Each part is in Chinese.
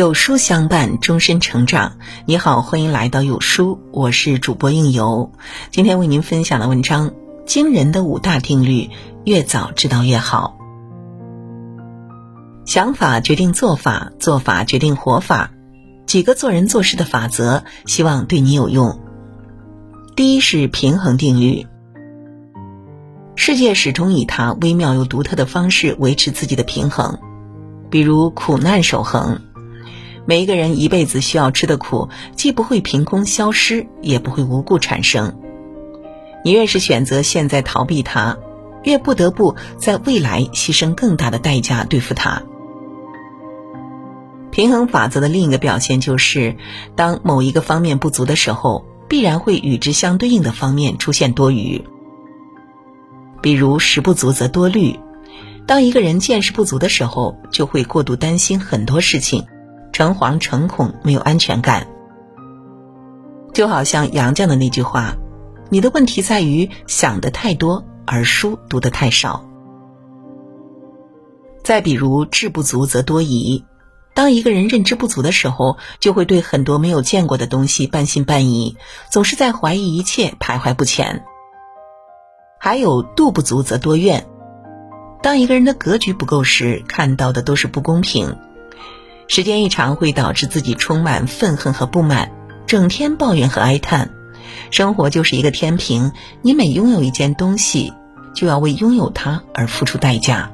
有书相伴，终身成长。你好，欢迎来到有书，我是主播应由。今天为您分享的文章：惊人的五大定律，越早知道越好。想法决定做法，做法决定活法。几个做人做事的法则，希望对你有用。第一是平衡定律。世界始终以它微妙又独特的方式维持自己的平衡，比如苦难守恒。每一个人一辈子需要吃的苦，既不会凭空消失，也不会无故产生。你越是选择现在逃避它，越不得不在未来牺牲更大的代价对付它。平衡法则的另一个表现就是，当某一个方面不足的时候，必然会与之相对应的方面出现多余。比如食不足则多虑，当一个人见识不足的时候，就会过度担心很多事情。诚惶诚恐，没有安全感，就好像杨绛的那句话：“你的问题在于想的太多，而书读的太少。”再比如志不足则多疑，当一个人认知不足的时候，就会对很多没有见过的东西半信半疑，总是在怀疑一切，徘徊不前。还有度不足则多怨，当一个人的格局不够时，看到的都是不公平。时间一长，会导致自己充满愤恨和不满，整天抱怨和哀叹。生活就是一个天平，你每拥有一件东西，就要为拥有它而付出代价。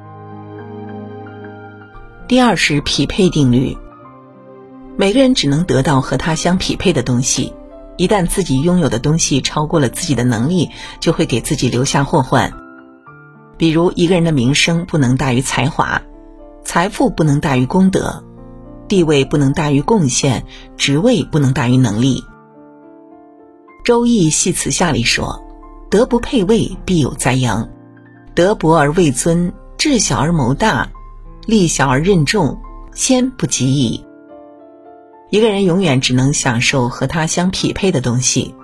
第二是匹配定律，每个人只能得到和他相匹配的东西。一旦自己拥有的东西超过了自己的能力，就会给自己留下祸患。比如，一个人的名声不能大于才华，财富不能大于功德。地位不能大于贡献，职位不能大于能力。《周易系辞下》里说：“德不配位，必有灾殃；德薄而位尊，智小而谋大，力小而任重，先不及矣。”一个人永远只能享受和他相匹配的东西，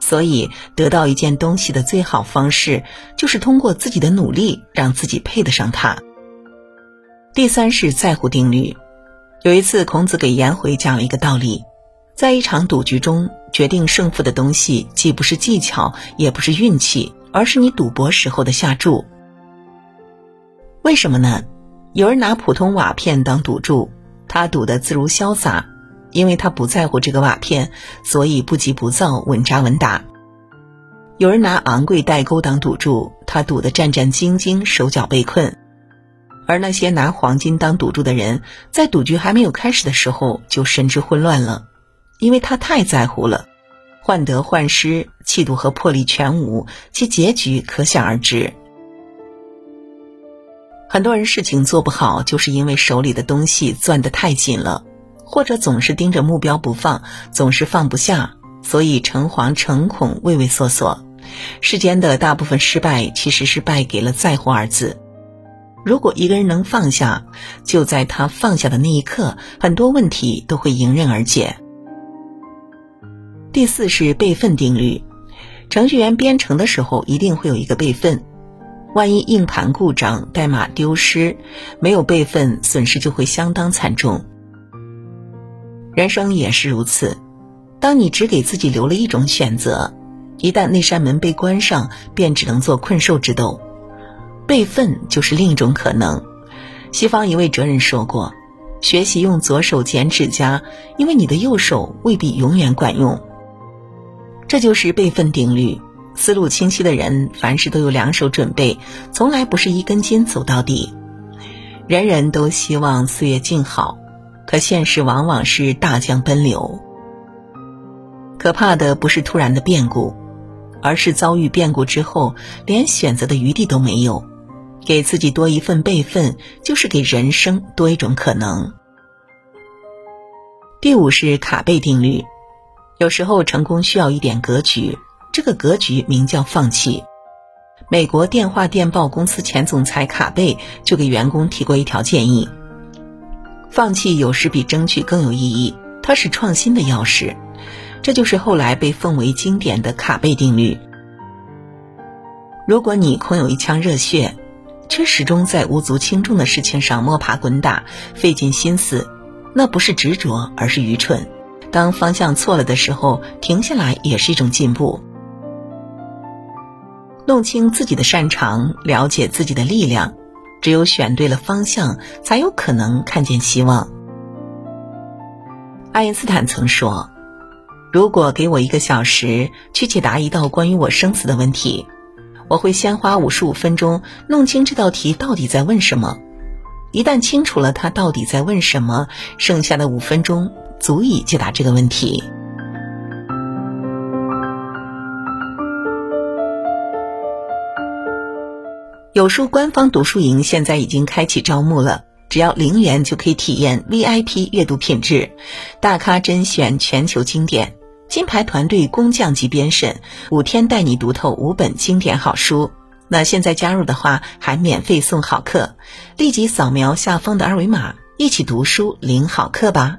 所以得到一件东西的最好方式，就是通过自己的努力，让自己配得上它。第三是在乎定律。有一次，孔子给颜回讲了一个道理：在一场赌局中，决定胜负的东西既不是技巧，也不是运气，而是你赌博时候的下注。为什么呢？有人拿普通瓦片当赌注，他赌得自如潇洒，因为他不在乎这个瓦片，所以不急不躁，稳扎稳打。有人拿昂贵代沟当赌注，他赌得战战兢兢，手脚被困。而那些拿黄金当赌注的人，在赌局还没有开始的时候就神志混乱了，因为他太在乎了，患得患失，气度和魄力全无，其结局可想而知。很多人事情做不好，就是因为手里的东西攥得太紧了，或者总是盯着目标不放，总是放不下，所以诚惶诚恐，畏畏缩缩。世间的大部分失败，其实是败给了“在乎”二字。如果一个人能放下，就在他放下的那一刻，很多问题都会迎刃而解。第四是备份定律，程序员编程的时候一定会有一个备份，万一硬盘故障、代码丢失，没有备份，损失就会相当惨重。人生也是如此，当你只给自己留了一种选择，一旦那扇门被关上，便只能做困兽之斗。备份就是另一种可能。西方一位哲人说过：“学习用左手剪指甲，因为你的右手未必永远管用。”这就是备份定律。思路清晰的人，凡事都有两手准备，从来不是一根筋走到底。人人都希望岁月静好，可现实往往是大江奔流。可怕的不是突然的变故，而是遭遇变故之后，连选择的余地都没有。给自己多一份备份，就是给人生多一种可能。第五是卡贝定律，有时候成功需要一点格局，这个格局名叫放弃。美国电话电报公司前总裁卡贝就给员工提过一条建议：放弃有时比争取更有意义，它是创新的钥匙。这就是后来被奉为经典的卡贝定律。如果你空有一腔热血，却始终在无足轻重的事情上摸爬滚打，费尽心思，那不是执着，而是愚蠢。当方向错了的时候，停下来也是一种进步。弄清自己的擅长，了解自己的力量，只有选对了方向，才有可能看见希望。爱因斯坦曾说：“如果给我一个小时去解答一道关于我生死的问题，我会先花五十五分钟弄清这道题到底在问什么。一旦清楚了他到底在问什么，剩下的五分钟。”足以解答这个问题。有书官方读书营现在已经开启招募了，只要零元就可以体验 VIP 阅读品质，大咖甄选全球经典，金牌团队工匠级编审，五天带你读透五本经典好书。那现在加入的话，还免费送好课，立即扫描下方的二维码，一起读书领好课吧。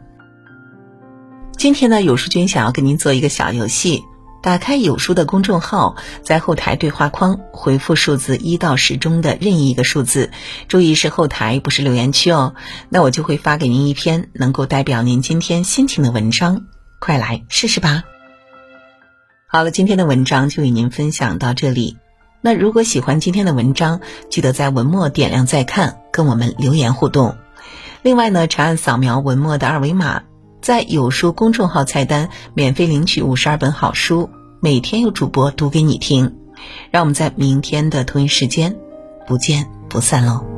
今天呢，有书君想要跟您做一个小游戏。打开有书的公众号，在后台对话框回复数字一到十中的任意一个数字，注意是后台，不是留言区哦。那我就会发给您一篇能够代表您今天心情的文章，快来试试吧。好了，今天的文章就与您分享到这里。那如果喜欢今天的文章，记得在文末点亮再看，跟我们留言互动。另外呢，长按扫描文末的二维码。在有书公众号菜单免费领取五十二本好书，每天有主播读给你听。让我们在明天的同一时间不见不散喽！